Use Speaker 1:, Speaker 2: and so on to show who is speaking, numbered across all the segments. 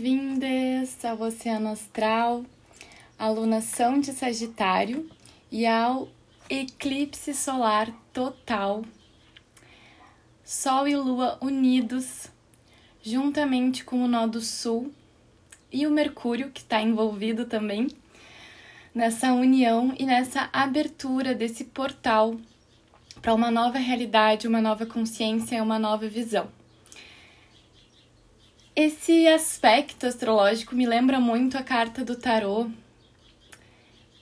Speaker 1: Bem-vindas ao Oceano Astral, à lunação de Sagitário e ao eclipse solar total. Sol e Lua unidos, juntamente com o nó do Sul e o Mercúrio, que está envolvido também nessa união e nessa abertura desse portal para uma nova realidade, uma nova consciência e uma nova visão. Esse aspecto astrológico me lembra muito a carta do tarô,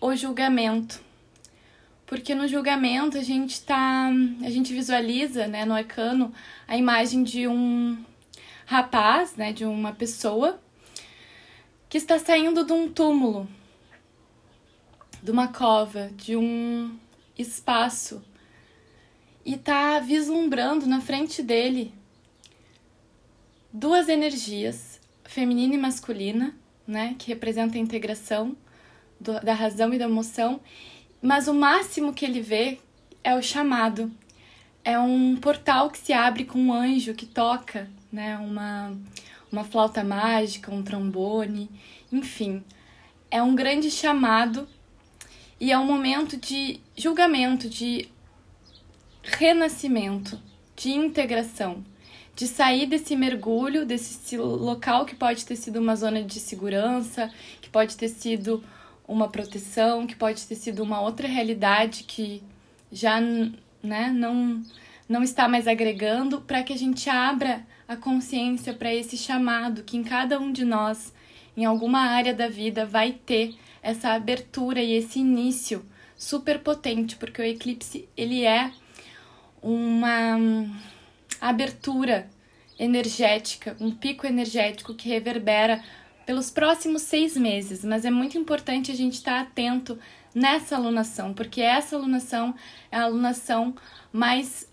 Speaker 1: o julgamento. Porque no julgamento a gente tá, a gente visualiza, né, no arcano, a imagem de um rapaz, né, de uma pessoa que está saindo de um túmulo, de uma cova, de um espaço e está vislumbrando na frente dele duas energias, feminina e masculina, né, que representa a integração do, da razão e da emoção, mas o máximo que ele vê é o chamado. É um portal que se abre com um anjo que toca, né, uma, uma flauta mágica, um trombone, enfim. É um grande chamado e é um momento de julgamento, de renascimento, de integração de sair desse mergulho, desse local que pode ter sido uma zona de segurança, que pode ter sido uma proteção, que pode ter sido uma outra realidade que já né, não, não está mais agregando, para que a gente abra a consciência para esse chamado que em cada um de nós, em alguma área da vida, vai ter essa abertura e esse início super potente, porque o eclipse ele é uma abertura energética, um pico energético que reverbera pelos próximos seis meses, mas é muito importante a gente estar atento nessa alunação, porque essa alunação é a alunação mais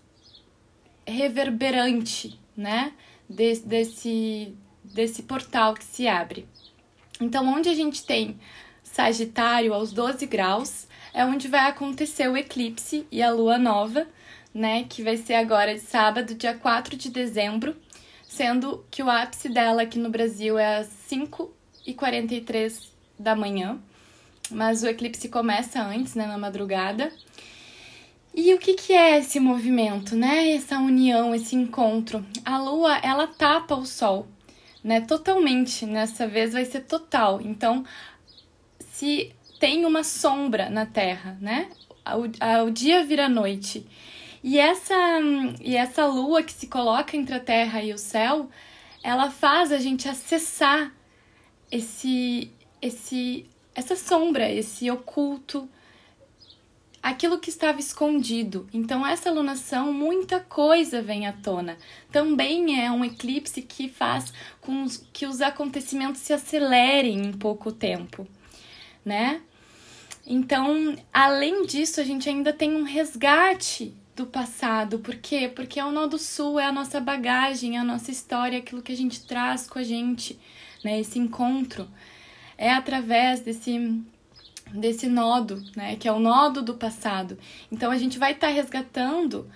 Speaker 1: reverberante, né? Des, desse, desse portal que se abre. Então, onde a gente tem Sagitário aos 12 graus, é onde vai acontecer o eclipse e a lua nova, né, que vai ser agora de sábado, dia 4 de dezembro, sendo que o ápice dela aqui no Brasil é às 5h43 da manhã, mas o eclipse começa antes, né, na madrugada. E o que, que é esse movimento, né? Essa união, esse encontro? A lua, ela tapa o sol, né? Totalmente. Nessa vez vai ser total. Então, se tem uma sombra na Terra, né? O, o dia vira noite e essa, e essa lua que se coloca entre a terra e o céu, ela faz a gente acessar esse, esse, essa sombra, esse oculto, aquilo que estava escondido. Então, essa lunação, muita coisa vem à tona. Também é um eclipse que faz com que os acontecimentos se acelerem em pouco tempo, né? Então, além disso, a gente ainda tem um resgate do passado. Por quê? Porque é o nó do sul, é a nossa bagagem, é a nossa história, aquilo que a gente traz com a gente, né? Esse encontro é através desse desse nodo, né, que é o nodo do passado. Então a gente vai estar tá resgatando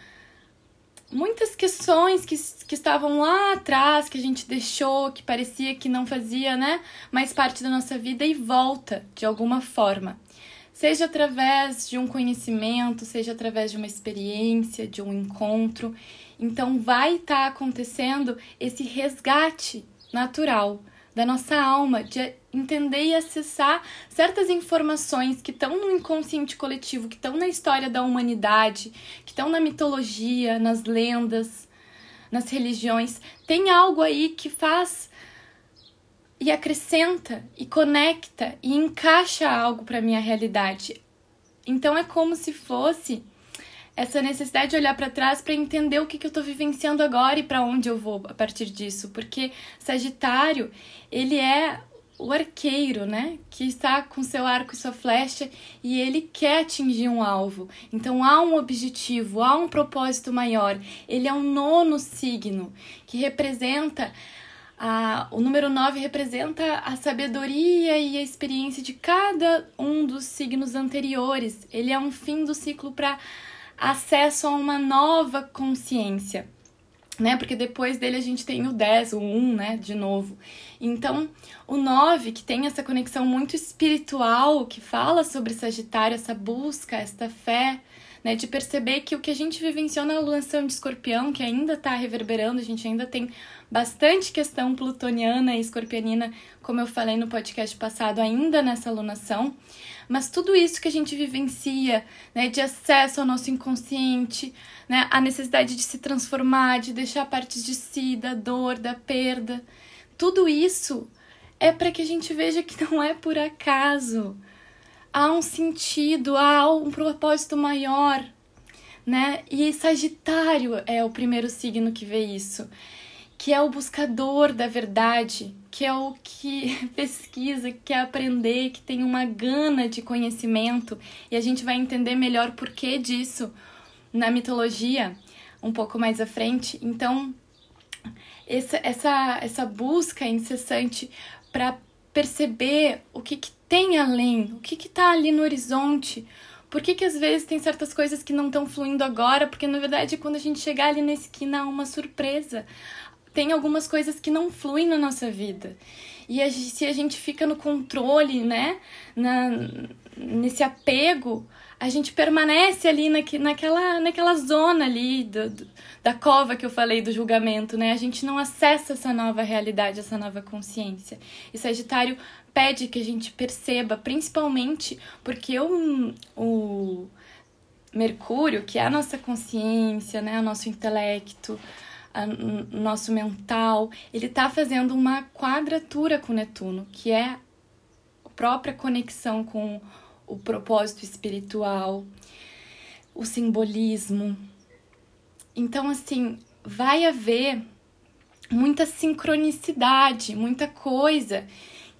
Speaker 1: muitas questões que, que estavam lá atrás, que a gente deixou, que parecia que não fazia, né, mais parte da nossa vida e volta de alguma forma seja através de um conhecimento, seja através de uma experiência, de um encontro. Então, vai estar tá acontecendo esse resgate natural da nossa alma, de entender e acessar certas informações que estão no inconsciente coletivo, que estão na história da humanidade, que estão na mitologia, nas lendas, nas religiões. Tem algo aí que faz e acrescenta e conecta e encaixa algo para minha realidade. Então é como se fosse essa necessidade de olhar para trás para entender o que, que eu estou vivenciando agora e para onde eu vou a partir disso, porque Sagitário ele é o arqueiro, né? Que está com seu arco e sua flecha e ele quer atingir um alvo. Então há um objetivo, há um propósito maior. Ele é um nono signo que representa a, o número 9 representa a sabedoria e a experiência de cada um dos signos anteriores. Ele é um fim do ciclo para acesso a uma nova consciência. né? Porque depois dele a gente tem o 10, o 1, né? De novo. Então, o 9, que tem essa conexão muito espiritual, que fala sobre Sagitário, essa busca, esta fé, né? De perceber que o que a gente vivenciou na alunação de escorpião, que ainda está reverberando, a gente ainda tem bastante questão plutoniana e escorpianina, como eu falei no podcast passado, ainda nessa alunação. Mas tudo isso que a gente vivencia, né, de acesso ao nosso inconsciente, né, a necessidade de se transformar, de deixar partes de si, da dor, da perda, tudo isso é para que a gente veja que não é por acaso. Há um sentido, há um propósito maior, né? E Sagitário é o primeiro signo que vê isso que é o buscador da verdade, que é o que pesquisa, que quer aprender, que tem uma gana de conhecimento, e a gente vai entender melhor por que disso na mitologia um pouco mais à frente. Então, essa, essa, essa busca incessante para perceber o que, que tem além, o que está ali no horizonte. Por que, que às vezes tem certas coisas que não estão fluindo agora? Porque na verdade, quando a gente chegar ali na esquina, há uma surpresa tem algumas coisas que não fluem na nossa vida. E a, se a gente fica no controle, né, na, nesse apego, a gente permanece ali na, naquela, naquela zona ali do, do, da cova que eu falei do julgamento, né? A gente não acessa essa nova realidade, essa nova consciência. E Sagitário pede que a gente perceba, principalmente porque o, o Mercúrio, que é a nossa consciência, né, o nosso intelecto, a, nosso mental, ele está fazendo uma quadratura com Netuno, que é a própria conexão com o propósito espiritual, o simbolismo. Então, assim, vai haver muita sincronicidade, muita coisa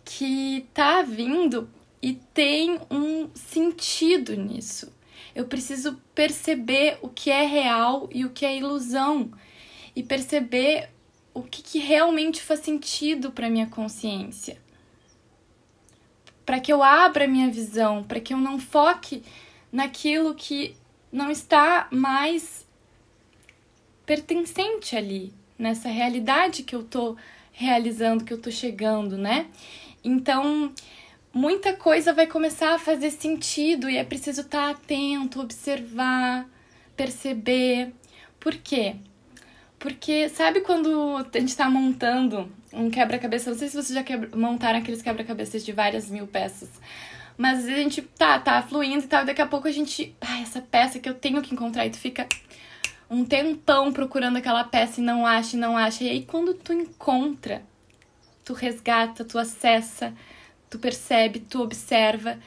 Speaker 1: que tá vindo e tem um sentido nisso. Eu preciso perceber o que é real e o que é ilusão e perceber o que, que realmente faz sentido para minha consciência. Para que eu abra minha visão, para que eu não foque naquilo que não está mais pertencente ali, nessa realidade que eu tô realizando, que eu tô chegando, né? Então, muita coisa vai começar a fazer sentido e é preciso estar tá atento, observar, perceber. Por quê? Porque sabe quando a gente tá montando um quebra-cabeça? Não sei se vocês já quebra, montaram aqueles quebra-cabeças de várias mil peças. Mas a gente tá, tá fluindo e tal, e daqui a pouco a gente. Ah, essa peça que eu tenho que encontrar, e tu fica um tempão procurando aquela peça e não acha, e não acha. E aí quando tu encontra, tu resgata, tu acessa, tu percebe, tu observa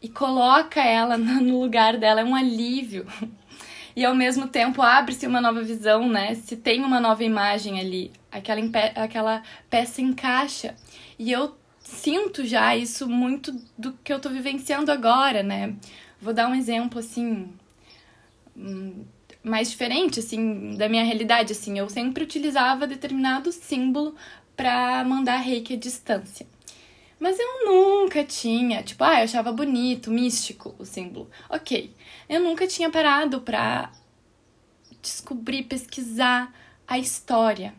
Speaker 1: e coloca ela no lugar dela. É um alívio e ao mesmo tempo abre-se uma nova visão, né? Se tem uma nova imagem ali, aquela, aquela peça encaixa. E eu sinto já isso muito do que eu tô vivenciando agora, né? Vou dar um exemplo assim hum, mais diferente assim da minha realidade, assim, eu sempre utilizava determinado símbolo para mandar reiki à distância. Mas eu nunca tinha, tipo, ah, eu achava bonito, místico o símbolo. Ok. Eu nunca tinha parado pra descobrir, pesquisar a história.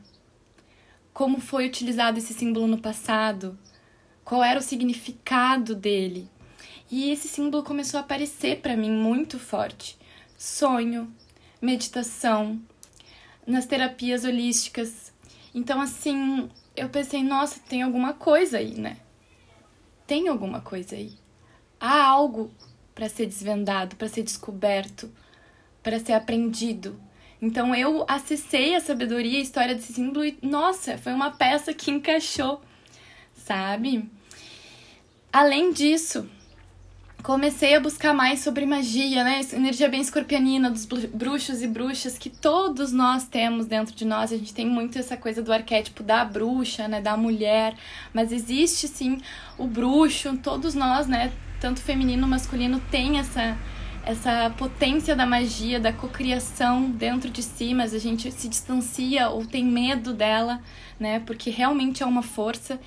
Speaker 1: Como foi utilizado esse símbolo no passado? Qual era o significado dele? E esse símbolo começou a aparecer para mim muito forte. Sonho, meditação, nas terapias holísticas. Então, assim, eu pensei, nossa, tem alguma coisa aí, né? tem alguma coisa aí. Há algo para ser desvendado, para ser descoberto, para ser aprendido. Então eu acessei a sabedoria, a história desse símbolo e, nossa, foi uma peça que encaixou, sabe? Além disso, comecei a buscar mais sobre magia, né? Energia bem escorpianina dos bruxos e bruxas que todos nós temos dentro de nós. A gente tem muito essa coisa do arquétipo da bruxa, né? Da mulher, mas existe sim o bruxo. Todos nós, né? Tanto feminino, masculino, tem essa essa potência da magia, da cocriação dentro de si, mas a gente se distancia ou tem medo dela, né? Porque realmente é uma força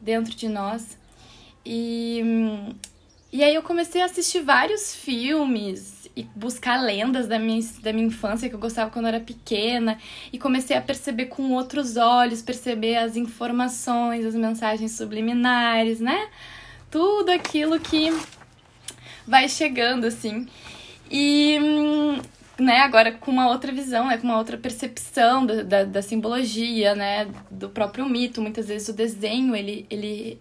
Speaker 1: dentro de nós. E e aí eu comecei a assistir vários filmes e buscar lendas da minha, da minha infância que eu gostava quando eu era pequena e comecei a perceber com outros olhos, perceber as informações, as mensagens subliminares, né? Tudo aquilo que vai chegando assim. E né, agora com uma outra visão, né, com uma outra percepção da, da, da, simbologia, né, do próprio mito. Muitas vezes o desenho, ele, ele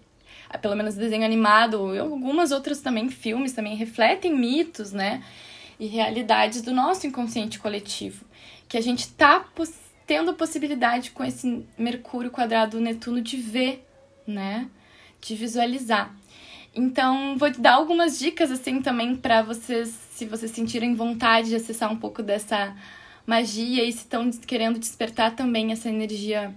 Speaker 1: pelo menos desenho animado, e algumas outras também filmes também refletem mitos, né, e realidades do nosso inconsciente coletivo, que a gente tá tendo possibilidade com esse Mercúrio quadrado Netuno de ver, né, de visualizar. Então, vou te dar algumas dicas assim também para vocês, se vocês sentirem vontade de acessar um pouco dessa magia e se estão querendo despertar também essa energia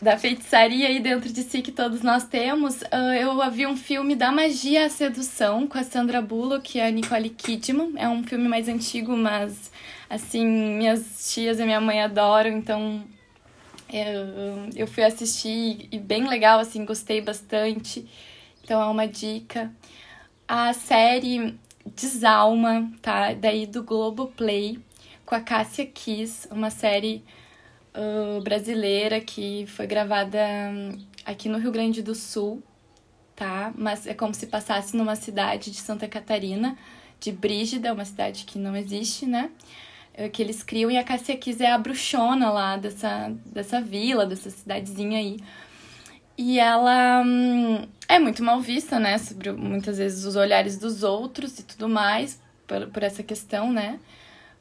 Speaker 1: da feitiçaria aí dentro de si que todos nós temos. Uh, eu vi um filme da magia à sedução com a Sandra Bullock e a Nicole Kidman. É um filme mais antigo, mas assim, minhas tias e minha mãe adoram, então eu, eu fui assistir e bem legal, assim, gostei bastante. Então é uma dica. A série Desalma, tá? Daí do Globoplay, com a Cássia Kiss, uma série uh, brasileira que foi gravada hum, aqui no Rio Grande do Sul, tá? Mas é como se passasse numa cidade de Santa Catarina, de Brígida, uma cidade que não existe, né? É, que eles criam, e a Cássia Kiss é a bruxona lá dessa, dessa vila, dessa cidadezinha aí. E ela hum, é muito mal vista, né? Sobre muitas vezes os olhares dos outros e tudo mais, por, por essa questão, né?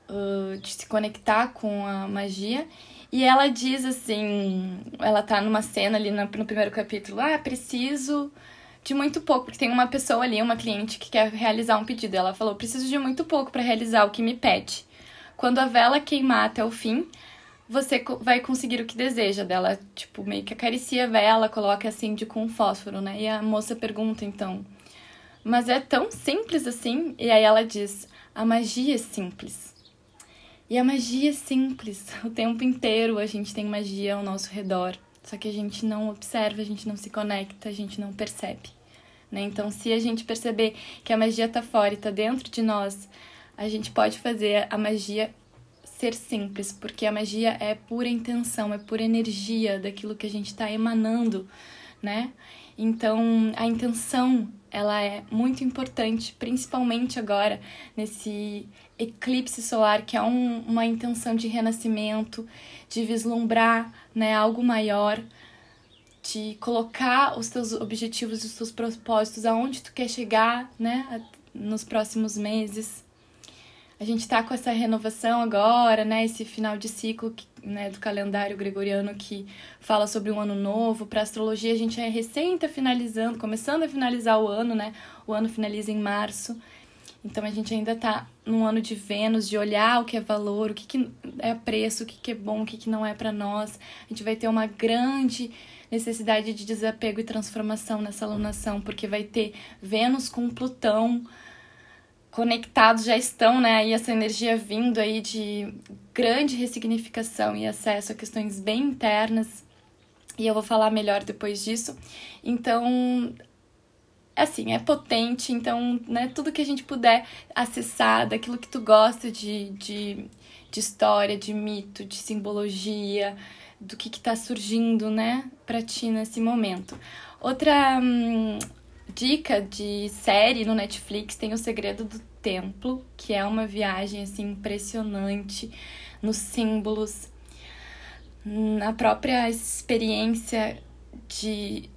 Speaker 1: Uh, de se conectar com a magia. E ela diz assim: ela tá numa cena ali no, no primeiro capítulo, ah, preciso de muito pouco, porque tem uma pessoa ali, uma cliente que quer realizar um pedido. Ela falou: preciso de muito pouco para realizar o que me pede. Quando a vela queimar até o fim, você vai conseguir o que deseja dela. Tipo, meio que acaricia a vela, coloca acende com um fósforo, né? E a moça pergunta então, mas é tão simples assim? E aí ela diz: a magia é simples. E a magia é simples. O tempo inteiro a gente tem magia ao nosso redor. Só que a gente não observa, a gente não se conecta, a gente não percebe. Né? Então, se a gente perceber que a magia está fora e está dentro de nós, a gente pode fazer a magia ser simples, porque a magia é pura intenção, é pura energia daquilo que a gente está emanando, né? Então, a intenção, ela é muito importante, principalmente agora nesse eclipse solar, que é um, uma intenção de renascimento, de vislumbrar, né, algo maior, de colocar os teus objetivos e os teus propósitos aonde tu quer chegar, né, nos próximos meses a gente está com essa renovação agora, né? Esse final de ciclo né, do calendário gregoriano que fala sobre um ano novo. Para astrologia, a gente é recém tá finalizando, começando a finalizar o ano, né? O ano finaliza em março. Então a gente ainda está num ano de Vênus, de olhar o que é valor, o que, que é preço, o que, que é bom, o que, que não é para nós. A gente vai ter uma grande necessidade de desapego e transformação nessa alunação, porque vai ter Vênus com Plutão conectados já estão, né, aí essa energia vindo aí de grande ressignificação e acesso a questões bem internas. E eu vou falar melhor depois disso. Então, assim, é potente, então, né, tudo que a gente puder acessar daquilo que tu gosta de, de, de história, de mito, de simbologia, do que que tá surgindo, né, pra ti nesse momento. Outra hum, dica de série no Netflix tem O Segredo do Templo, que é uma viagem assim impressionante nos símbolos, na própria experiência de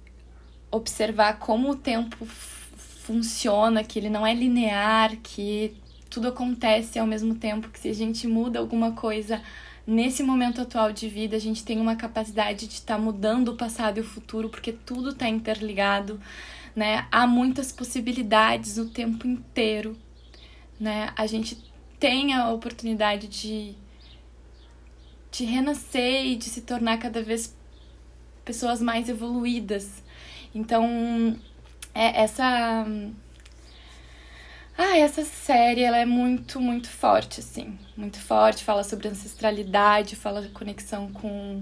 Speaker 1: observar como o tempo funciona, que ele não é linear, que tudo acontece ao mesmo tempo, que se a gente muda alguma coisa nesse momento atual de vida, a gente tem uma capacidade de estar tá mudando o passado e o futuro, porque tudo está interligado, né? Há muitas possibilidades o tempo inteiro né? A gente tem a oportunidade de, de renascer e de se tornar cada vez pessoas mais evoluídas. Então, é essa ah, essa série ela é muito, muito forte, assim. Muito forte, fala sobre ancestralidade, fala de conexão com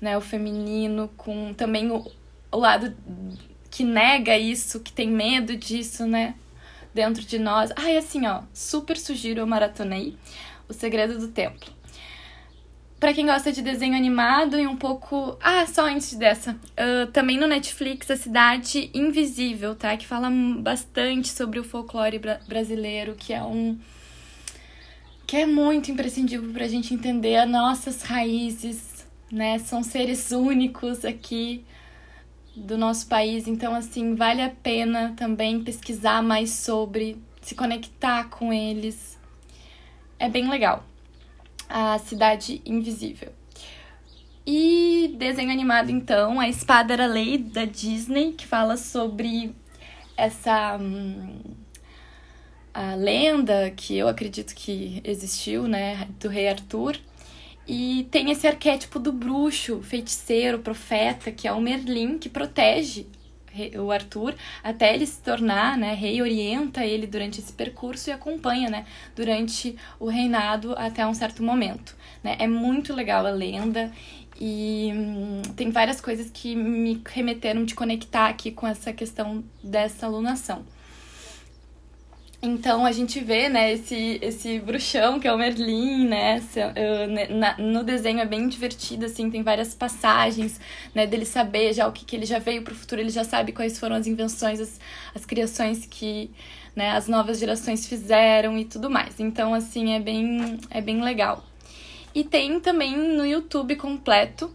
Speaker 1: né, o feminino, com também o, o lado que nega isso, que tem medo disso, né? dentro de nós. Ai, assim, ó, super sugiro, eu maratonei O Segredo do Templo. Para quem gosta de desenho animado e um pouco. Ah, só antes dessa. Uh, também no Netflix, A Cidade Invisível, tá? Que fala bastante sobre o folclore bra brasileiro, que é um. que é muito imprescindível pra gente entender as nossas raízes, né? São seres únicos aqui do nosso país, então, assim, vale a pena também pesquisar mais sobre, se conectar com eles. É bem legal a Cidade Invisível. E desenho animado, então, A Espada era Lei, da Disney, que fala sobre essa hum, a lenda que eu acredito que existiu, né, do rei Arthur. E tem esse arquétipo do bruxo, feiticeiro, profeta, que é o Merlin, que protege o Arthur até ele se tornar né, rei, orienta ele durante esse percurso e acompanha né, durante o reinado até um certo momento. Né? É muito legal a lenda e hum, tem várias coisas que me remeteram de conectar aqui com essa questão dessa alunação. Então a gente vê, né, esse, esse bruxão que é o Merlin, né, né no desenho é bem divertido, assim, tem várias passagens, né, dele saber já o que, que ele já veio pro futuro, ele já sabe quais foram as invenções, as, as criações que, né, as novas gerações fizeram e tudo mais. Então, assim, é bem, é bem legal. E tem também no YouTube completo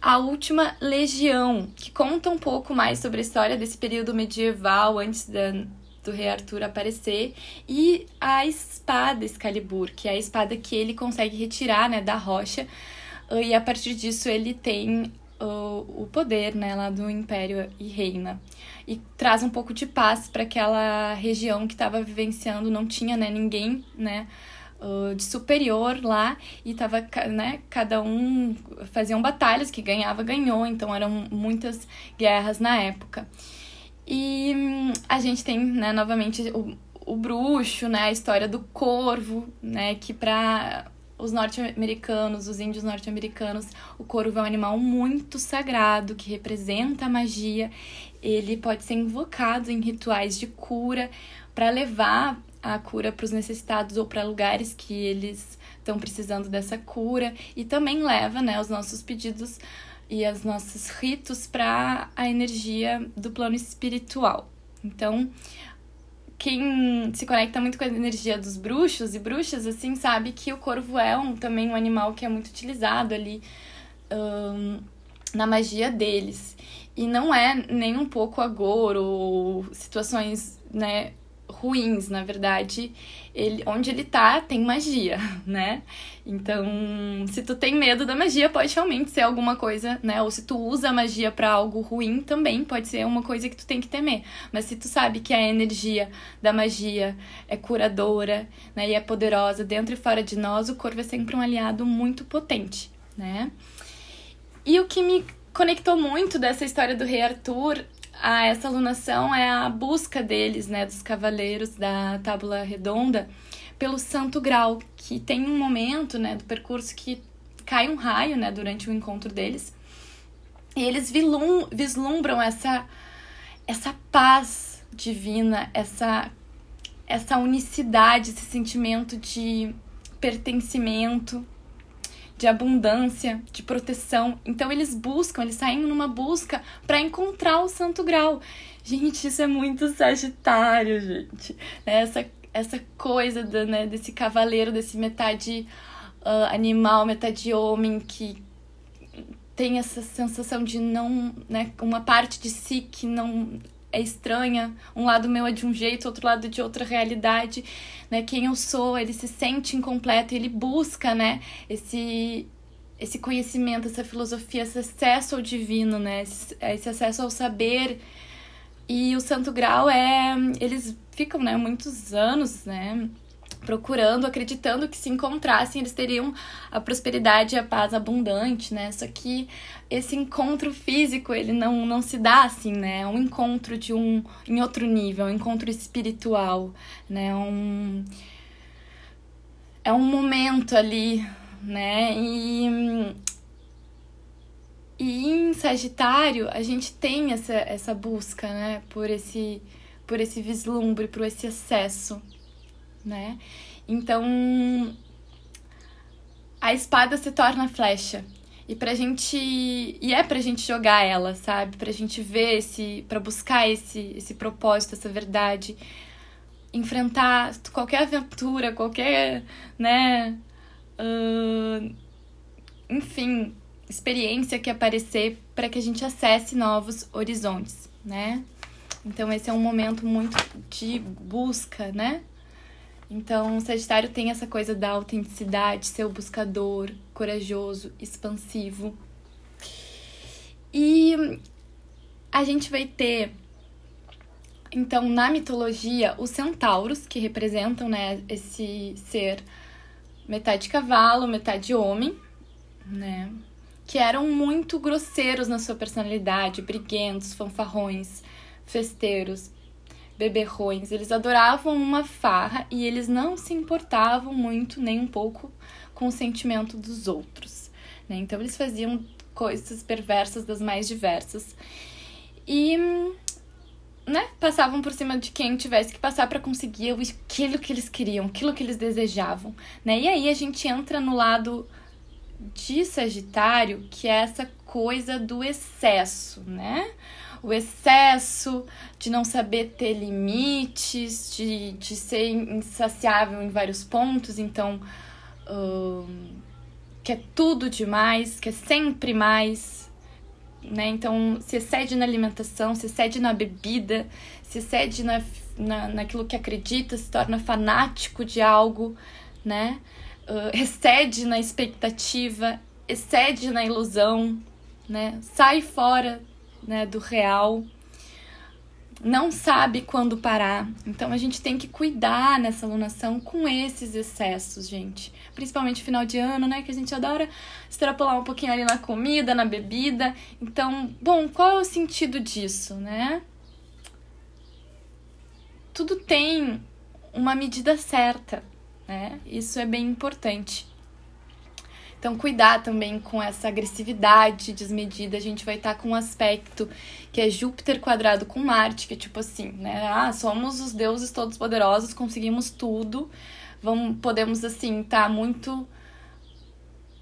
Speaker 1: a Última Legião, que conta um pouco mais sobre a história desse período medieval antes da do rei Arthur aparecer e a espada Excalibur, que é a espada que ele consegue retirar, né, da rocha. E a partir disso ele tem o, o poder, né, lá do império e reina. E traz um pouco de paz para aquela região que estava vivenciando, não tinha, né, ninguém, né, de superior lá e tava, né, cada um faziam batalhas que ganhava ganhou, então eram muitas guerras na época. E hum, a gente tem, né, novamente, o, o bruxo, né, a história do corvo, né, que para os norte-americanos, os índios norte-americanos, o corvo é um animal muito sagrado que representa a magia. Ele pode ser invocado em rituais de cura para levar a cura para os necessitados ou para lugares que eles estão precisando dessa cura e também leva, né, os nossos pedidos e os nossos ritos para a energia do plano espiritual. Então, quem se conecta muito com a energia dos bruxos e bruxas, assim, sabe que o corvo é um, também um animal que é muito utilizado ali um, na magia deles. E não é nem um pouco agouro ou situações, né, ruins, na verdade, ele, onde ele tá tem magia, né? Então, se tu tem medo da magia, pode realmente ser alguma coisa, né? Ou se tu usa a magia para algo ruim, também pode ser uma coisa que tu tem que temer. Mas se tu sabe que a energia da magia é curadora, né, e é poderosa dentro e fora de nós, o corvo é sempre um aliado muito potente, né? E o que me conectou muito dessa história do rei Arthur a essa alunação é a busca deles, né, dos cavaleiros da Tábula Redonda, pelo Santo Grau, que tem um momento, né, do percurso que cai um raio, né, durante o encontro deles. E eles vislumbram essa essa paz divina, essa essa unicidade, esse sentimento de pertencimento, de abundância, de proteção. Então eles buscam, eles saem numa busca para encontrar o santo grau. Gente, isso é muito sagitário, gente. Essa, essa coisa do, né, desse cavaleiro, desse metade uh, animal, metade homem que tem essa sensação de não, né, uma parte de si que não é estranha, um lado meu é de um jeito, outro lado de outra realidade, né? Quem eu sou, ele se sente incompleto, ele busca, né, esse esse conhecimento, essa filosofia, esse acesso ao divino, né? Esse, esse acesso ao saber. E o Santo Grau é, eles ficam, né, muitos anos, né, procurando, acreditando que se encontrassem eles teriam a prosperidade e a paz abundante, né? Só que esse encontro físico, ele não, não se dá assim, né? É um encontro de um em outro nível, um encontro espiritual, né? Um é um momento ali, né? E e em Sagitário, a gente tem essa, essa busca, né, por esse por esse vislumbre, por esse acesso, né? Então, a espada se torna flecha. E pra gente. E é pra gente jogar ela, sabe? Pra gente ver esse. pra buscar esse, esse propósito, essa verdade. Enfrentar qualquer aventura, qualquer. né? Uh, enfim, experiência que aparecer para que a gente acesse novos horizontes, né? Então esse é um momento muito de busca, né? Então, o Sagitário tem essa coisa da autenticidade, ser buscador, corajoso, expansivo. E a gente vai ter, então, na mitologia, os centauros, que representam né, esse ser metade cavalo, metade homem, né? Que eram muito grosseiros na sua personalidade, briguentos, fanfarrões, festeiros, beberrões. Eles adoravam uma farra e eles não se importavam muito, nem um pouco, com o sentimento dos outros. Né? Então eles faziam coisas perversas das mais diversas. E né, passavam por cima de quem tivesse que passar para conseguir aquilo que eles queriam, aquilo que eles desejavam, né? E aí a gente entra no lado de Sagitário, que é essa coisa do excesso, né? o excesso, de não saber ter limites, de, de ser insaciável em vários pontos, então uh, quer tudo demais, quer sempre mais, né? Então se excede na alimentação, se excede na bebida, se excede na, na, naquilo que acredita, se torna fanático de algo, né? Uh, excede na expectativa, excede na ilusão, né? Sai fora né, do real, não sabe quando parar. Então a gente tem que cuidar nessa alunação com esses excessos, gente. Principalmente final de ano, né? Que a gente adora extrapolar um pouquinho ali na comida, na bebida. Então, bom, qual é o sentido disso, né? Tudo tem uma medida certa, né? Isso é bem importante. Então, cuidar também com essa agressividade desmedida. A gente vai estar com um aspecto que é Júpiter quadrado com Marte, que é tipo assim, né? Ah, somos os deuses todos poderosos, conseguimos tudo. Vamos, podemos, assim, estar tá muito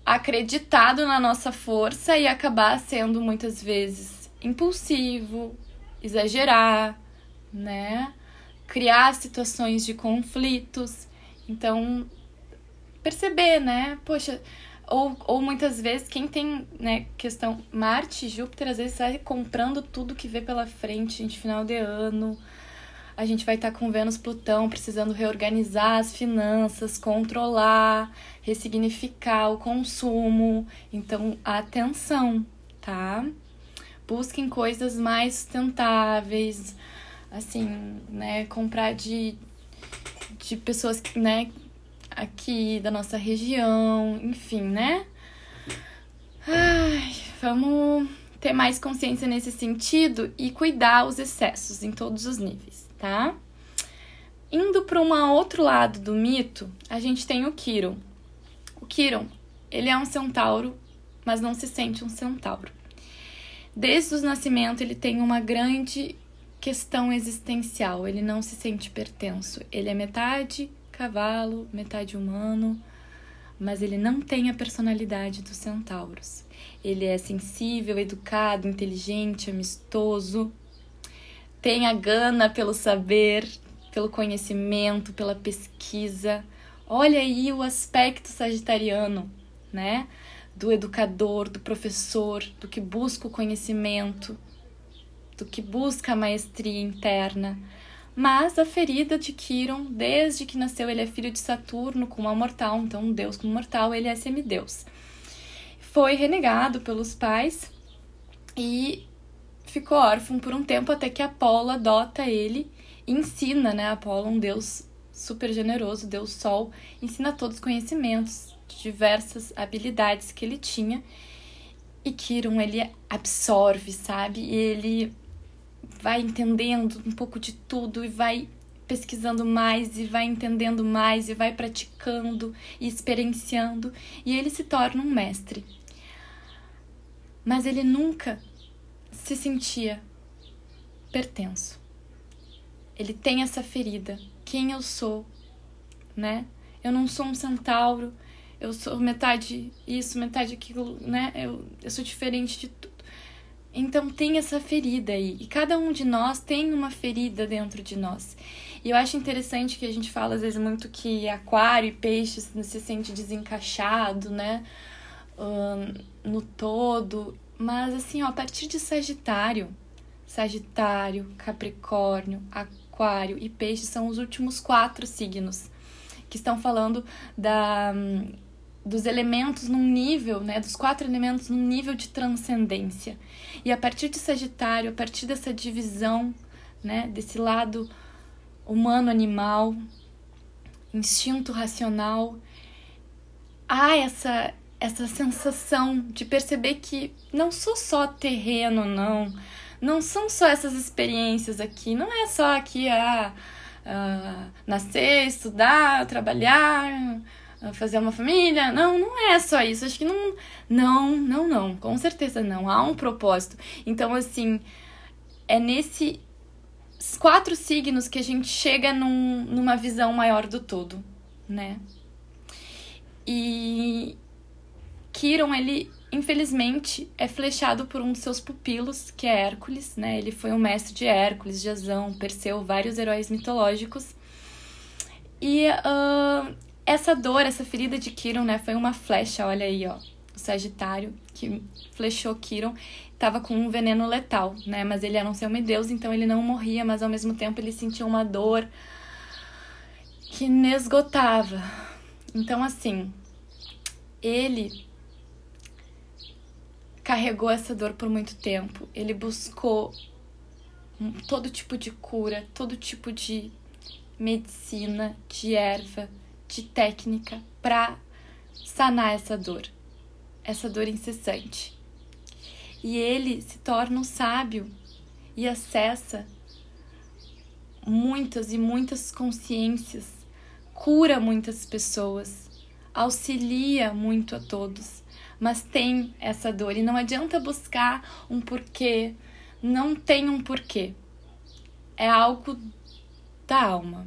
Speaker 1: acreditado na nossa força e acabar sendo muitas vezes impulsivo, exagerar, né? Criar situações de conflitos. Então, perceber, né? Poxa, ou, ou muitas vezes, quem tem, né, questão Marte, Júpiter, às vezes sai comprando tudo que vê pela frente, gente, final de ano. A gente vai estar tá com Vênus Plutão precisando reorganizar as finanças, controlar, ressignificar o consumo. Então, atenção, tá? Busquem coisas mais sustentáveis, assim, né? Comprar de, de pessoas né, aqui da nossa região, enfim, né? Ai, vamos ter mais consciência nesse sentido e cuidar os excessos em todos os níveis, tá? Indo para um outro lado do mito, a gente tem o Kiron. O Kiron, ele é um centauro, mas não se sente um centauro. Desde o nascimento, ele tem uma grande questão existencial, ele não se sente pertenço. Ele é metade cavalo, metade humano, mas ele não tem a personalidade dos centauros. Ele é sensível, educado, inteligente, amistoso, tem a gana pelo saber, pelo conhecimento, pela pesquisa. Olha aí o aspecto sagitariano, né? Do educador, do professor, do que busca o conhecimento, que busca a maestria interna. Mas a ferida de Quiron, desde que nasceu, ele é filho de Saturno com uma mortal, então um deus como mortal, ele é semideus. Foi renegado pelos pais e ficou órfão por um tempo até que Apolo adota ele e ensina, né? Apolo, um deus super generoso, deus sol, ensina todos os conhecimentos, diversas habilidades que ele tinha. E Kiron, ele absorve, sabe? E ele vai entendendo um pouco de tudo e vai pesquisando mais e vai entendendo mais e vai praticando e experienciando e ele se torna um mestre. Mas ele nunca se sentia pertenço. ele tem essa ferida. Quem eu sou, né? Eu não sou um centauro, eu sou metade isso, metade aquilo, né? Eu, eu sou diferente de. Então tem essa ferida aí. E cada um de nós tem uma ferida dentro de nós. E eu acho interessante que a gente fala às vezes muito que aquário e peixes se sente desencaixado, né? no todo. Mas assim, ó, a partir de Sagitário, Sagitário, Capricórnio, Aquário e Peixe são os últimos quatro signos que estão falando da, dos elementos num nível, né, dos quatro elementos num nível de transcendência. E a partir de Sagitário, a partir dessa divisão, né, desse lado humano-animal, instinto racional, há essa essa sensação de perceber que não sou só terreno, não. Não são só essas experiências aqui. Não é só aqui a, a nascer, estudar, trabalhar, fazer uma família. Não, não é só isso. Acho que não. Não, não, não. Com certeza não. Há um propósito. Então, assim, é nesse quatro signos que a gente chega num, numa visão maior do todo, né? E, Kiron, ele infelizmente é flechado por um de seus pupilos, que é Hércules, né? Ele foi um mestre de Hércules, Jasão, Perseu, vários heróis mitológicos. E uh, essa dor, essa ferida de Kiron, né, foi uma flecha, olha aí, ó, o Sagitário que flechou Kiron, tava com um veneno letal, né? Mas ele era um semideus, então ele não morria, mas ao mesmo tempo ele sentia uma dor que inesgotava. Então assim, ele carregou essa dor por muito tempo. Ele buscou todo tipo de cura, todo tipo de medicina, de erva, de técnica para sanar essa dor, essa dor incessante. E ele se torna um sábio e acessa muitas e muitas consciências, cura muitas pessoas, auxilia muito a todos mas tem essa dor e não adianta buscar um porquê, não tem um porquê. É algo da alma.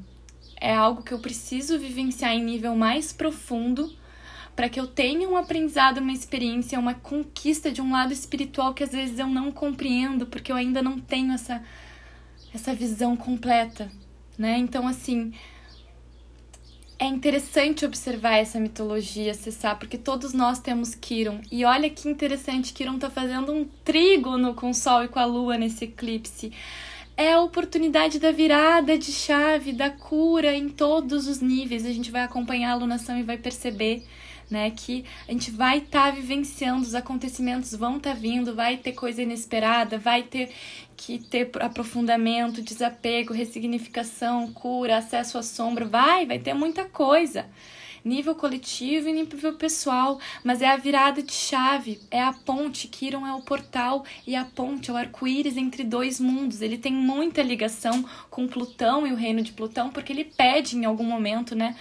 Speaker 1: É algo que eu preciso vivenciar em nível mais profundo para que eu tenha um aprendizado, uma experiência, uma conquista de um lado espiritual que às vezes eu não compreendo, porque eu ainda não tenho essa essa visão completa, né? Então assim, é interessante observar essa mitologia, acessar, porque todos nós temos Kiron. E olha que interessante, Kiron tá fazendo um trígono com o Sol e com a Lua nesse eclipse. É a oportunidade da virada de chave, da cura em todos os níveis. A gente vai acompanhar a alunação e vai perceber né? Que a gente vai estar tá vivenciando, os acontecimentos vão estar tá vindo, vai ter coisa inesperada, vai ter que ter aprofundamento, desapego, ressignificação, cura, acesso à sombra, vai, vai ter muita coisa. Nível coletivo e nível pessoal, mas é a virada de chave, é a ponte. Kiron é o portal e a ponte é o arco-íris entre dois mundos. Ele tem muita ligação com Plutão e o reino de Plutão, porque ele pede em algum momento, né?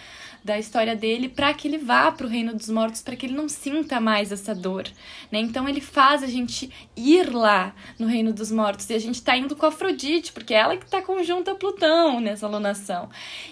Speaker 1: Da história dele para que ele vá para o reino dos mortos, para que ele não sinta mais essa dor, né? Então ele faz a gente ir lá no reino dos mortos e a gente está indo com a Afrodite, porque é ela que está conjunta a Plutão nessa alunação.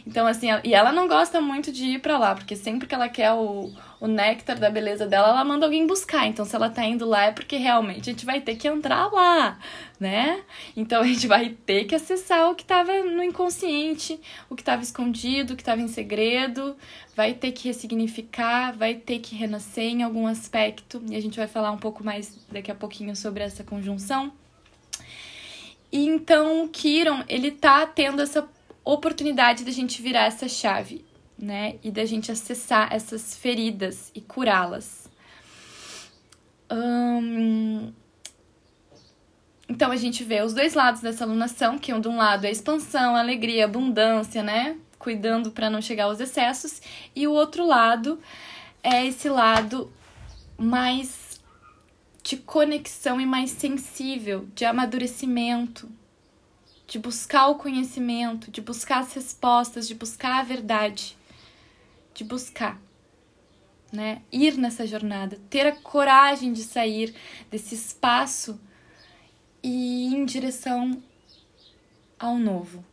Speaker 1: Então assim, e ela não gosta muito de ir para lá, porque sempre que ela quer o o néctar da beleza dela, ela manda alguém buscar. Então, se ela tá indo lá, é porque realmente a gente vai ter que entrar lá, né? Então, a gente vai ter que acessar o que tava no inconsciente, o que tava escondido, o que tava em segredo, vai ter que ressignificar, vai ter que renascer em algum aspecto. E a gente vai falar um pouco mais daqui a pouquinho sobre essa conjunção. E então, o Kiron, ele tá tendo essa oportunidade da gente virar essa chave né? E da gente acessar essas feridas e curá-las. Hum... Então a gente vê os dois lados dessa alunação, que de um lado é expansão, alegria, abundância, né? Cuidando para não chegar aos excessos, e o outro lado é esse lado mais de conexão e mais sensível, de amadurecimento, de buscar o conhecimento, de buscar as respostas, de buscar a verdade de buscar, né? Ir nessa jornada, ter a coragem de sair desse espaço e ir em direção ao novo,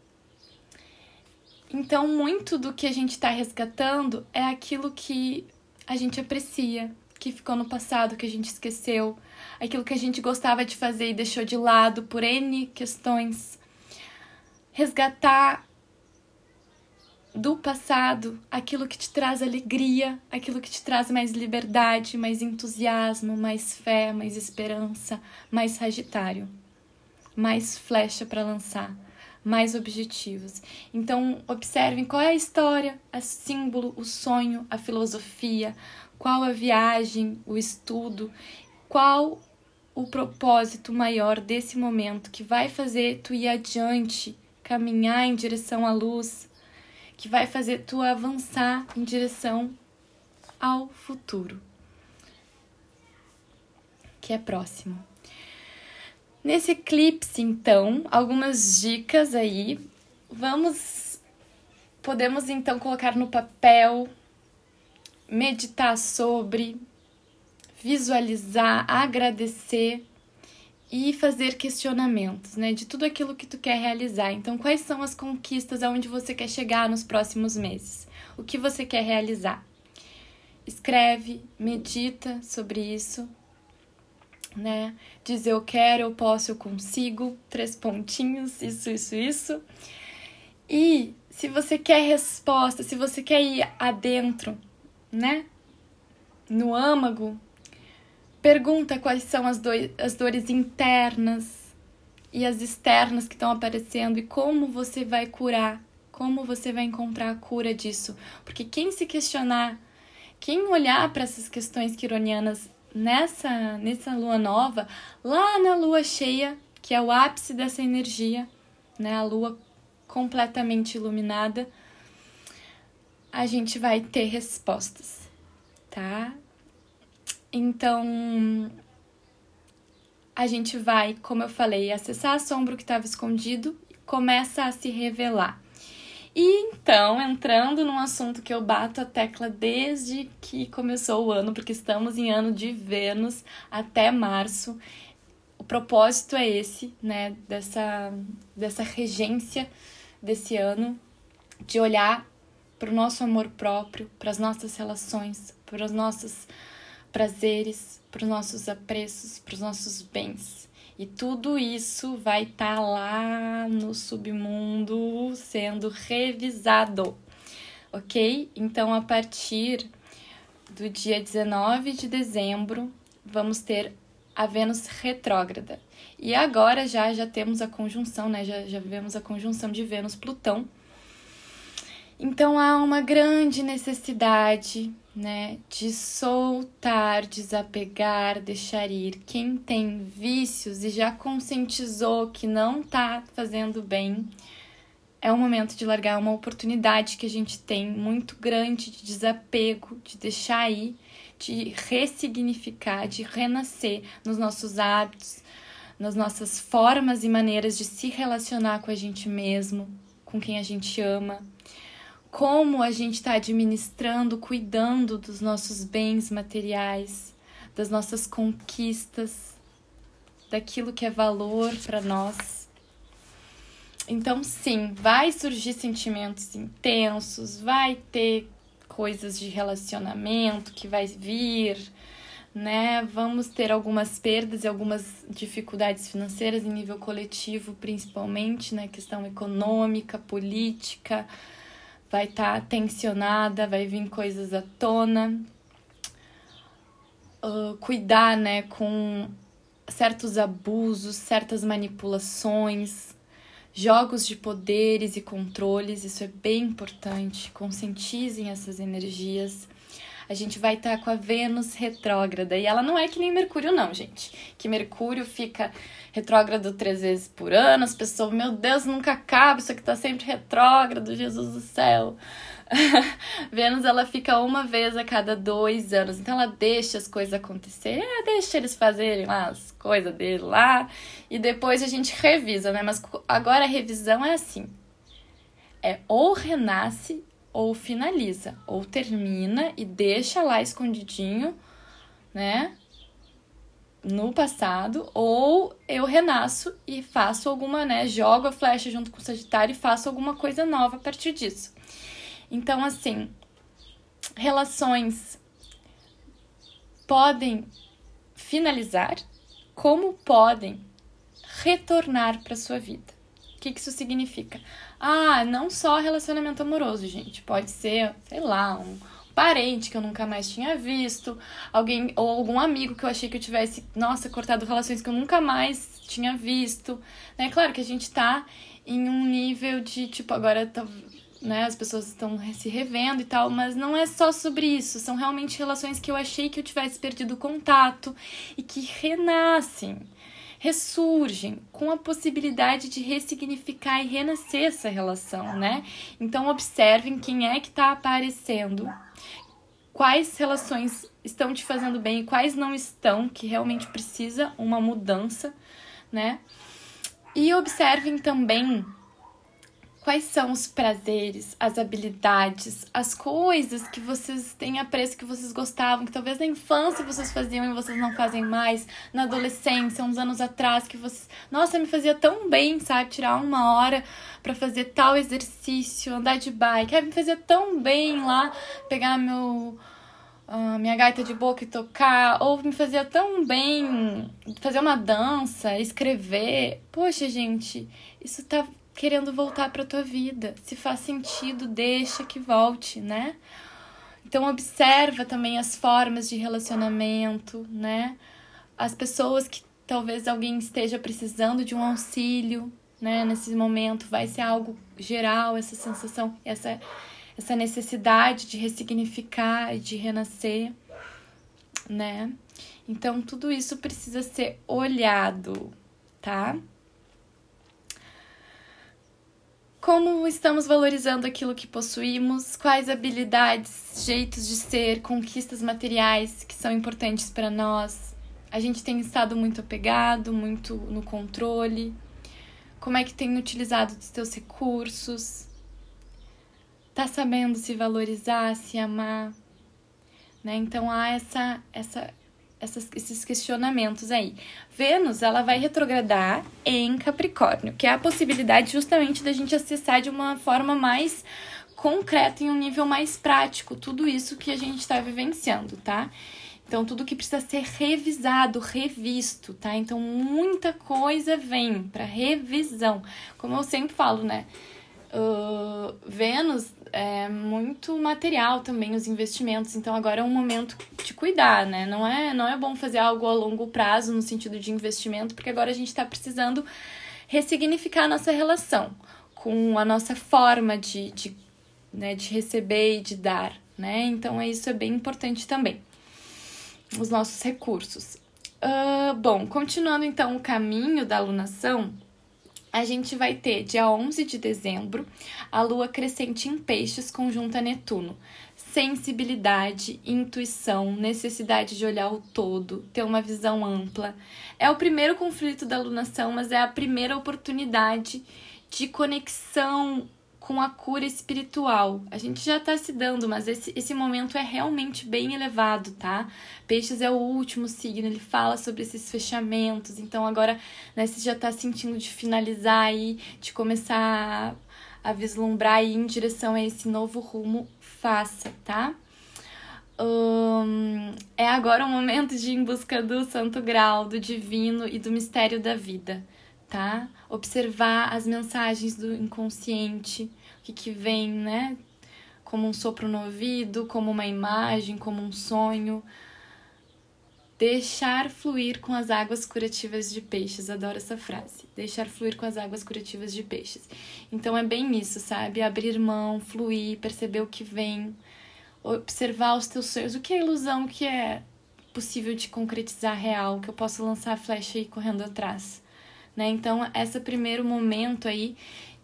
Speaker 1: Então, muito do que a gente está resgatando é aquilo que a gente aprecia, que ficou no passado, que a gente esqueceu, aquilo que a gente gostava de fazer e deixou de lado por N questões. Resgatar do passado aquilo que te traz alegria, aquilo que te traz mais liberdade, mais entusiasmo, mais fé, mais esperança, mais Sagitário, mais flecha para lançar, mais objetivos. Então, observem qual é a história, o símbolo, o sonho, a filosofia, qual a viagem, o estudo, qual o propósito maior desse momento que vai fazer tu ir adiante, caminhar em direção à luz, que vai fazer tu avançar em direção ao futuro, que é próximo. Nesse eclipse, então, algumas dicas aí. Vamos podemos então colocar no papel meditar sobre, visualizar, agradecer e fazer questionamentos, né, de tudo aquilo que tu quer realizar. Então, quais são as conquistas aonde você quer chegar nos próximos meses? O que você quer realizar? Escreve, medita sobre isso, né? Diz eu quero, eu posso, eu consigo, três pontinhos, isso, isso, isso. E se você quer resposta, se você quer ir adentro né? No âmago, pergunta quais são as, do as dores internas e as externas que estão aparecendo e como você vai curar, como você vai encontrar a cura disso. Porque quem se questionar, quem olhar para essas questões quironianas nessa, nessa lua nova, lá na lua cheia, que é o ápice dessa energia, né? A lua completamente iluminada a gente vai ter respostas, tá? Então, a gente vai, como eu falei, acessar a sombra que estava escondido e começa a se revelar. E então, entrando num assunto que eu bato a tecla desde que começou o ano, porque estamos em ano de Vênus até março. O propósito é esse, né, dessa, dessa regência desse ano, de olhar para o nosso amor próprio, para as nossas relações, para os nossos prazeres, para os nossos apreços, para os nossos bens. E tudo isso vai estar tá lá no submundo sendo revisado, ok? Então, a partir do dia 19 de dezembro, vamos ter a Vênus retrógrada. E agora já já temos a conjunção, né? Já, já vemos a conjunção de Vênus-Plutão então há uma grande necessidade, né, de soltar, desapegar, deixar ir. Quem tem vícios e já conscientizou que não tá fazendo bem, é o momento de largar uma oportunidade que a gente tem muito grande de desapego, de deixar ir, de ressignificar, de renascer nos nossos hábitos, nas nossas formas e maneiras de se relacionar com a gente mesmo, com quem a gente ama como a gente está administrando, cuidando dos nossos bens materiais, das nossas conquistas, daquilo que é valor para nós. Então, sim, vai surgir sentimentos intensos, vai ter coisas de relacionamento que vai vir, né? Vamos ter algumas perdas e algumas dificuldades financeiras em nível coletivo, principalmente, né? Questão econômica, política, vai estar tá tensionada, vai vir coisas à tona. Uh, cuidar, né, com certos abusos, certas manipulações, jogos de poderes e controles, isso é bem importante. Conscientizem essas energias a gente vai estar tá com a Vênus retrógrada. E ela não é que nem Mercúrio, não, gente. Que Mercúrio fica retrógrado três vezes por ano, as pessoas, meu Deus, nunca acaba, isso aqui tá sempre retrógrado, Jesus do céu. Vênus ela fica uma vez a cada dois anos, então ela deixa as coisas acontecerem, é, deixa eles fazerem lá as coisas dele lá, e depois a gente revisa, né? Mas agora a revisão é assim: é ou renasce ou finaliza, ou termina e deixa lá escondidinho, né? no passado, ou eu renasço e faço alguma, né? Jogo a flecha junto com o Sagitário e faço alguma coisa nova a partir disso. Então, assim, relações podem finalizar, como podem retornar para sua vida. O que, que isso significa? Ah, não só relacionamento amoroso, gente. Pode ser, sei lá, um parente que eu nunca mais tinha visto, alguém ou algum amigo que eu achei que eu tivesse, nossa, cortado relações que eu nunca mais tinha visto. É né? claro que a gente tá em um nível de, tipo, agora tá, né, as pessoas estão se revendo e tal, mas não é só sobre isso, são realmente relações que eu achei que eu tivesse perdido contato e que renascem ressurgem com a possibilidade de ressignificar e renascer essa relação, né? Então observem quem é que está aparecendo, quais relações estão te fazendo bem e quais não estão, que realmente precisa uma mudança, né? E observem também Quais são os prazeres, as habilidades, as coisas que vocês têm apreço, que vocês gostavam, que talvez na infância vocês faziam e vocês não fazem mais, na adolescência, uns anos atrás, que vocês. Nossa, me fazia tão bem, sabe? Tirar uma hora para fazer tal exercício, andar de bike. Ah, me fazia tão bem lá pegar meu. Uh, minha gaita de boca e tocar, ou me fazia tão bem fazer uma dança, escrever. Poxa, gente, isso tá querendo voltar para tua vida. Se faz sentido, deixa que volte, né? Então observa também as formas de relacionamento, né? As pessoas que talvez alguém esteja precisando de um auxílio, né? Nesse momento vai ser algo geral essa sensação, essa essa necessidade de ressignificar e de renascer, né? Então tudo isso precisa ser olhado, tá? Como estamos valorizando aquilo que possuímos? Quais habilidades, jeitos de ser, conquistas materiais que são importantes para nós? A gente tem estado muito apegado, muito no controle. Como é que tem utilizado os teus recursos? Tá sabendo se valorizar, se amar? Né? Então há essa essa essas, esses questionamentos aí. Vênus, ela vai retrogradar em Capricórnio, que é a possibilidade justamente da gente acessar de uma forma mais concreta, em um nível mais prático, tudo isso que a gente está vivenciando, tá? Então, tudo que precisa ser revisado, revisto, tá? Então, muita coisa vem para revisão. Como eu sempre falo, né? Uh, Vênus é muito material também os investimentos, então agora é um momento de cuidar, né? Não é, não é bom fazer algo a longo prazo no sentido de investimento, porque agora a gente está precisando ressignificar a nossa relação com a nossa forma de, de, né, de receber e de dar, né? Então é isso é bem importante também. Os nossos recursos. Uh, bom, continuando então o caminho da alunação, a gente vai ter dia 11 de dezembro a lua crescente em peixes conjunta Netuno. Sensibilidade, intuição, necessidade de olhar o todo, ter uma visão ampla. É o primeiro conflito da alunação, mas é a primeira oportunidade de conexão com a cura espiritual. A gente já tá se dando, mas esse, esse momento é realmente bem elevado, tá? Peixes é o último signo, ele fala sobre esses fechamentos. Então agora, né, você já tá sentindo de finalizar aí, de começar a, vislumbrar e ir em direção a esse novo rumo, faça, tá? Um, é agora o momento de ir em busca do santo grau, do divino e do mistério da vida, tá? Observar as mensagens do inconsciente, que, que vem, né? Como um sopro no ouvido, como uma imagem, como um sonho. Deixar fluir com as águas curativas de peixes. Adoro essa frase. Deixar fluir com as águas curativas de peixes. Então é bem isso, sabe? Abrir mão, fluir, perceber o que vem, observar os teus sonhos. O que é ilusão, o que é possível de concretizar real, que eu posso lançar a flecha e ir correndo atrás. Né? Então, esse primeiro momento aí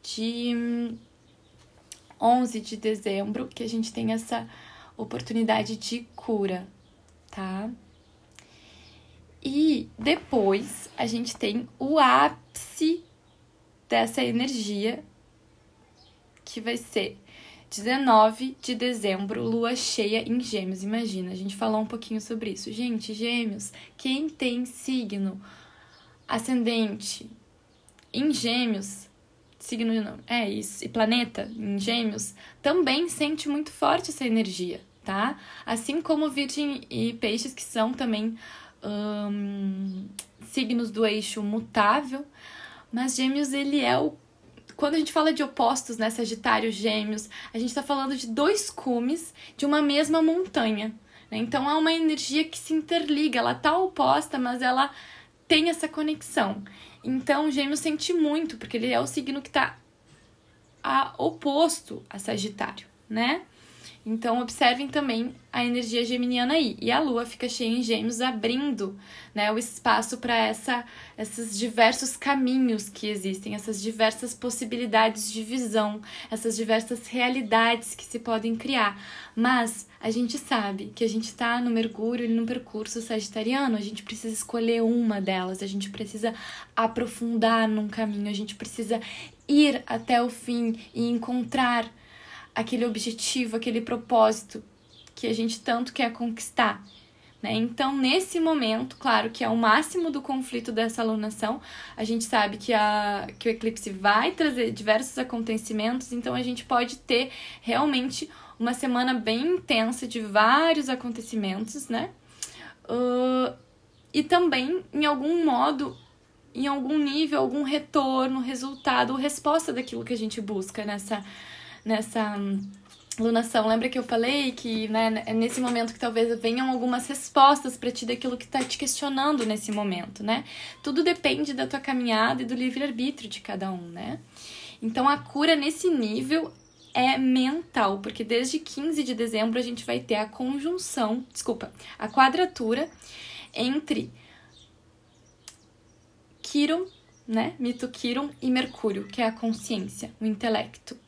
Speaker 1: de 11 de dezembro, que a gente tem essa oportunidade de cura, tá? E depois a gente tem o ápice dessa energia, que vai ser 19 de dezembro, lua cheia em Gêmeos. Imagina, a gente falou um pouquinho sobre isso. Gente, Gêmeos, quem tem signo ascendente em Gêmeos, signo é isso, e planeta em Gêmeos, também sente muito forte essa energia, tá? Assim como Virgem e Peixes, que são também hum, signos do eixo mutável, mas Gêmeos ele é o quando a gente fala de opostos, né, Sagitário, Gêmeos, a gente está falando de dois cumes de uma mesma montanha. Né? Então é uma energia que se interliga, ela tá oposta, mas ela tem essa conexão. Então, Gêmeos sente muito, porque ele é o signo que está oposto a Sagitário, né? Então, observem também a energia geminiana aí. E a lua fica cheia em gêmeos, abrindo né, o espaço para essa, esses diversos caminhos que existem, essas diversas possibilidades de visão, essas diversas realidades que se podem criar. Mas a gente sabe que a gente está no Mercúrio e no percurso sagitariano, a gente precisa escolher uma delas, a gente precisa aprofundar num caminho, a gente precisa ir até o fim e encontrar aquele objetivo, aquele propósito que a gente tanto quer conquistar. Né? Então, nesse momento, claro que é o máximo do conflito dessa alunação, a gente sabe que, a, que o eclipse vai trazer diversos acontecimentos, então a gente pode ter realmente uma semana bem intensa de vários acontecimentos, né? Uh, e também, em algum modo, em algum nível, algum retorno, resultado, resposta daquilo que a gente busca nessa, nessa lunação. Lembra que eu falei que né, é nesse momento que talvez venham algumas respostas para ti daquilo que está te questionando nesse momento, né? Tudo depende da tua caminhada e do livre-arbítrio de cada um, né? Então a cura nesse nível é mental, porque desde 15 de dezembro a gente vai ter a conjunção, desculpa, a quadratura entre Quiron, né? Mito Quiron e Mercúrio, que é a consciência, o intelecto.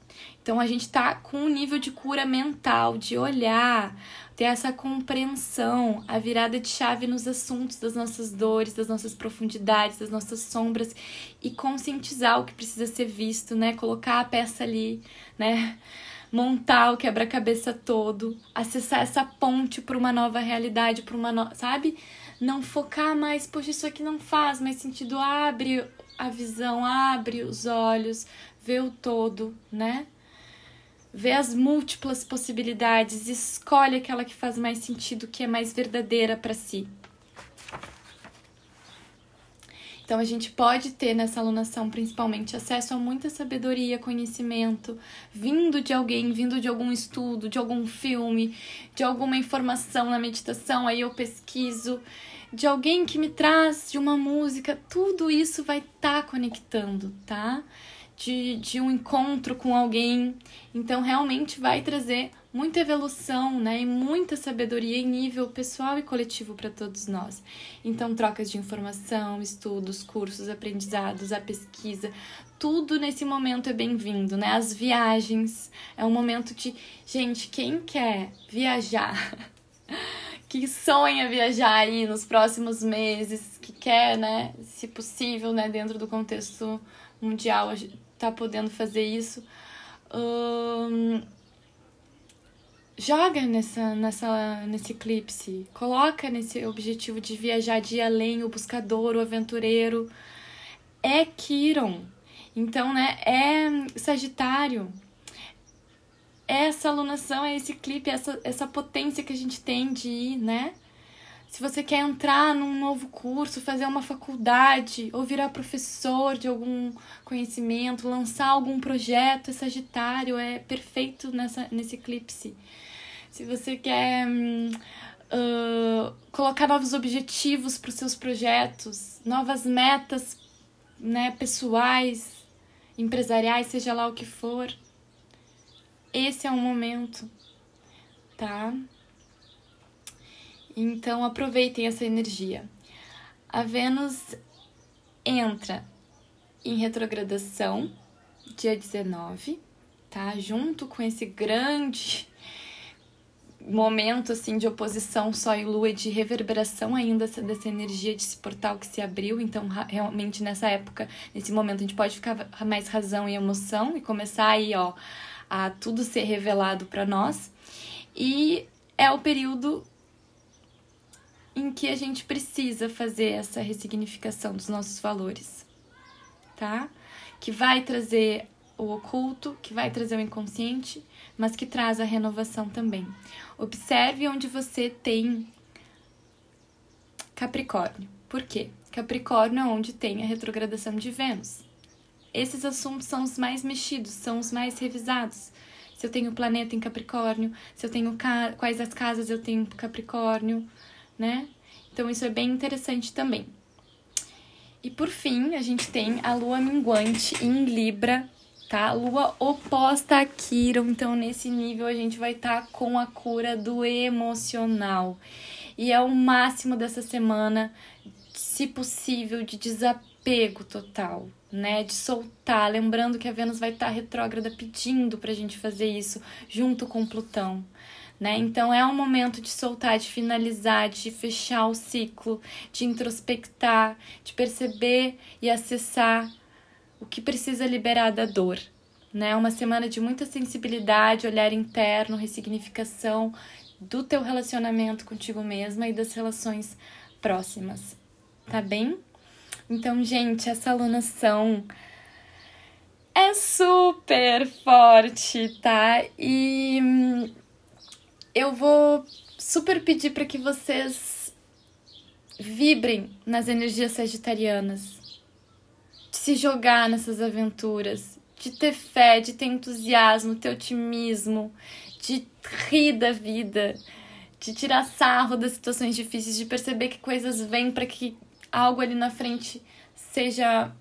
Speaker 1: Então a gente está com um nível de cura mental, de olhar, ter essa compreensão, a virada de chave nos assuntos das nossas dores, das nossas profundidades, das nossas sombras e conscientizar o que precisa ser visto, né? Colocar a peça ali, né? Montar o quebra-cabeça todo, acessar essa ponte para uma nova realidade, para uma nova, sabe? Não focar mais, poxa, isso aqui não faz mais sentido, abre a visão, abre os olhos, vê o todo, né? Vê as múltiplas possibilidades, escolhe aquela que faz mais sentido, que é mais verdadeira para si. Então a gente pode ter nessa alunação principalmente acesso a muita sabedoria, conhecimento, vindo de alguém, vindo de algum estudo, de algum filme, de alguma informação na meditação, aí eu pesquiso, de alguém que me traz de uma música, tudo isso vai estar tá conectando, tá? De, de um encontro com alguém. Então, realmente vai trazer muita evolução, né? E muita sabedoria em nível pessoal e coletivo para todos nós. Então, trocas de informação, estudos, cursos, aprendizados, a pesquisa, tudo nesse momento é bem-vindo, né? As viagens é um momento de, gente, quem quer viajar, que sonha viajar aí nos próximos meses, que quer, né, se possível, né, dentro do contexto mundial, tá podendo fazer isso. Hum, joga nessa, nessa, nesse eclipse, coloca nesse objetivo de viajar de além, o buscador, o aventureiro. É Kiron. Então, né, é Sagitário. Essa alunação, é esse clipe, essa, essa potência que a gente tem de ir, né? Se você quer entrar num novo curso, fazer uma faculdade ou virar professor de algum conhecimento, lançar algum projeto, é Sagitário, é perfeito nessa, nesse eclipse. Se você quer uh, colocar novos objetivos para os seus projetos, novas metas né, pessoais, empresariais, seja lá o que for, esse é o momento, tá? Então aproveitem essa energia. A Vênus entra em retrogradação dia 19, tá? Junto com esse grande momento assim de oposição Sol e Lua de reverberação ainda dessa, energia desse portal que se abriu. Então, realmente nessa época, nesse momento, a gente pode ficar mais razão e emoção e começar aí, ó, a tudo ser revelado para nós. E é o período em que a gente precisa fazer essa ressignificação dos nossos valores, tá? Que vai trazer o oculto, que vai trazer o inconsciente, mas que traz a renovação também. Observe onde você tem Capricórnio. Por quê? Capricórnio é onde tem a retrogradação de Vênus. Esses assuntos são os mais mexidos, são os mais revisados. Se eu tenho planeta em Capricórnio, se eu tenho quais as casas eu tenho Capricórnio, né? Então isso é bem interessante também. E por fim, a gente tem a lua minguante em Libra, tá? Lua oposta a Quiron, então nesse nível a gente vai estar tá com a cura do emocional. E é o máximo dessa semana, se possível, de desapego total, né? De soltar, lembrando que a Vênus vai estar tá retrógrada pedindo pra gente fazer isso junto com Plutão né? Então é um momento de soltar, de finalizar, de fechar o ciclo, de introspectar, de perceber e acessar o que precisa liberar da dor, né? Uma semana de muita sensibilidade, olhar interno, ressignificação do teu relacionamento contigo mesma e das relações próximas, tá bem? Então, gente, essa alunação é super forte, tá? E eu vou super pedir para que vocês vibrem nas energias sagitarianas, de se jogar nessas aventuras, de ter fé, de ter entusiasmo, ter otimismo, de rir da vida, de tirar sarro das situações difíceis, de perceber que coisas vêm para que algo ali na frente seja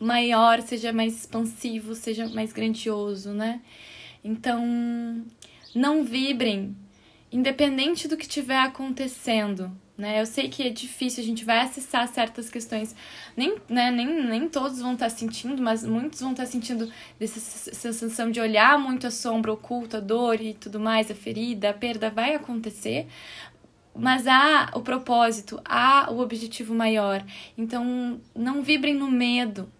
Speaker 1: maior, seja mais expansivo, seja mais grandioso, né? Então, não vibrem, independente do que estiver acontecendo. Né? Eu sei que é difícil, a gente vai acessar certas questões. Nem, né, nem, nem todos vão estar sentindo, mas muitos vão estar sentindo essa sensação de olhar muito a sombra oculta, a dor e tudo mais, a ferida, a perda vai acontecer. Mas há o propósito, há o objetivo maior. Então, não vibrem no medo,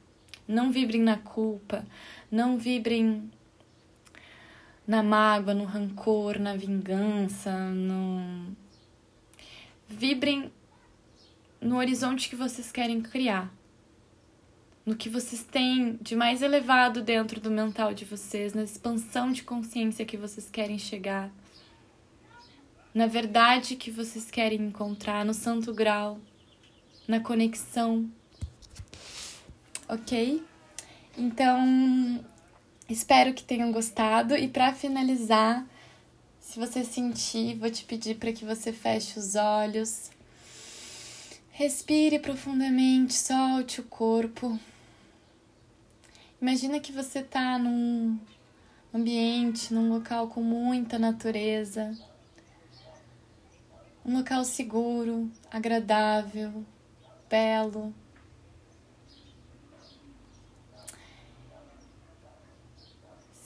Speaker 1: não vibrem na culpa, não vibrem na mágoa, no rancor, na vingança, no. Vibrem no horizonte que vocês querem criar. No que vocês têm de mais elevado dentro do mental de vocês, na expansão de consciência que vocês querem chegar, na verdade que vocês querem encontrar, no santo grau, na conexão. Ok? Então, Espero que tenham gostado e para finalizar, se você sentir, vou te pedir para que você feche os olhos. Respire profundamente, solte o corpo. Imagina que você está num ambiente, num local com muita natureza. Um local seguro, agradável, belo.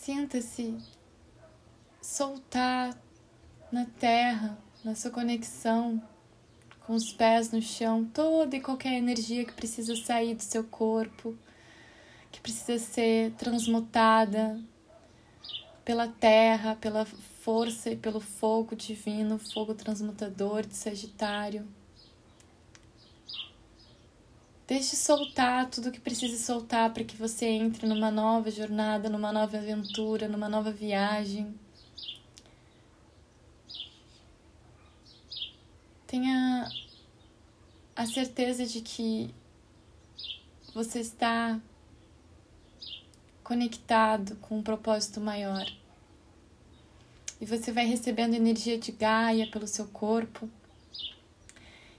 Speaker 1: Sinta-se soltar na terra, na sua conexão com os pés no chão, toda e qualquer energia que precisa sair do seu corpo, que precisa ser transmutada pela terra, pela força e pelo fogo divino, fogo transmutador de Sagitário. Deixe soltar tudo que precisa soltar para que você entre numa nova jornada, numa nova aventura, numa nova viagem. Tenha a certeza de que você está conectado com um propósito maior. E você vai recebendo energia de Gaia pelo seu corpo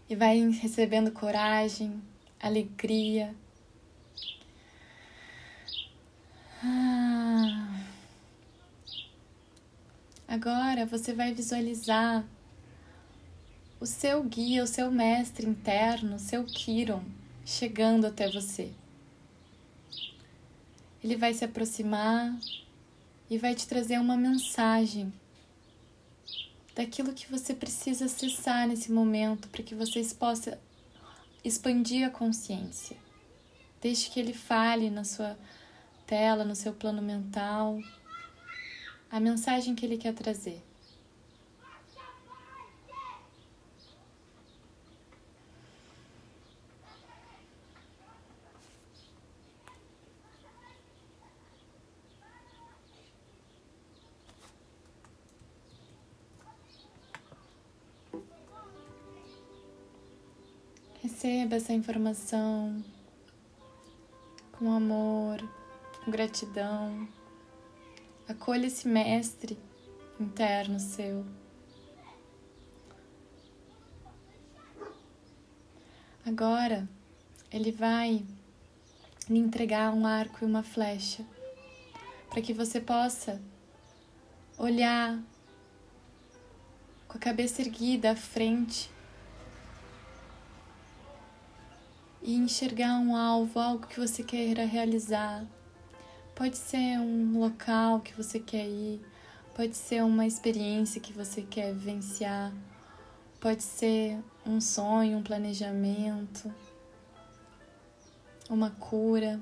Speaker 1: e vai recebendo coragem, alegria. Ah. Agora você vai visualizar o seu guia, o seu mestre interno, o seu Kiron, chegando até você. Ele vai se aproximar e vai te trazer uma mensagem daquilo que você precisa acessar nesse momento para que vocês possam expandir a consciência. Deixe que ele fale na sua tela, no seu plano mental. a mensagem que ele quer trazer. Receba essa informação com amor, com gratidão. Acolha esse mestre interno seu. Agora, ele vai lhe entregar um arco e uma flecha para que você possa olhar com a cabeça erguida à frente e enxergar um alvo, algo que você queira realizar. Pode ser um local que você quer ir, pode ser uma experiência que você quer vivenciar, pode ser um sonho, um planejamento, uma cura.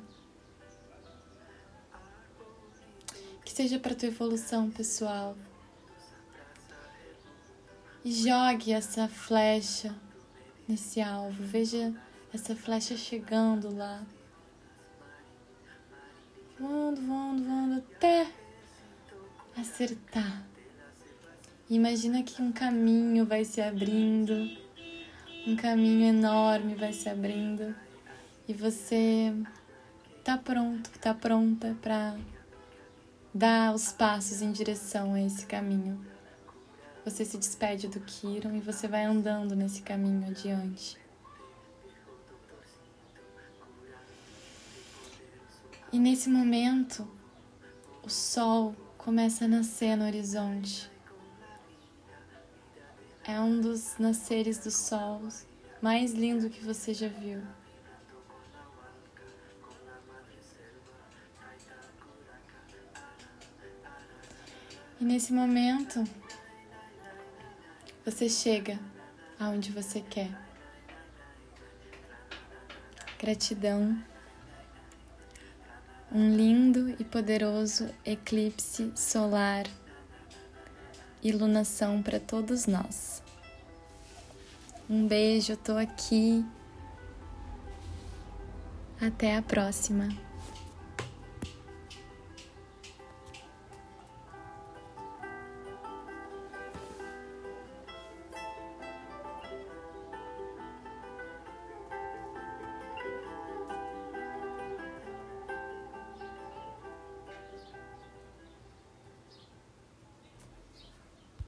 Speaker 1: Que seja para tua evolução pessoal. E jogue essa flecha nesse alvo. Veja essa flecha chegando lá. Voando, voando, voando até acertar. Imagina que um caminho vai se abrindo, um caminho enorme vai se abrindo e você tá pronto, tá pronta para dar os passos em direção a esse caminho. Você se despede do Kiron e você vai andando nesse caminho adiante. E nesse momento, o sol começa a nascer no horizonte. É um dos nasceres do sol mais lindo que você já viu. E nesse momento, você chega aonde você quer. Gratidão um lindo e poderoso eclipse solar, iluminação para todos nós. Um beijo, tô aqui. Até a próxima.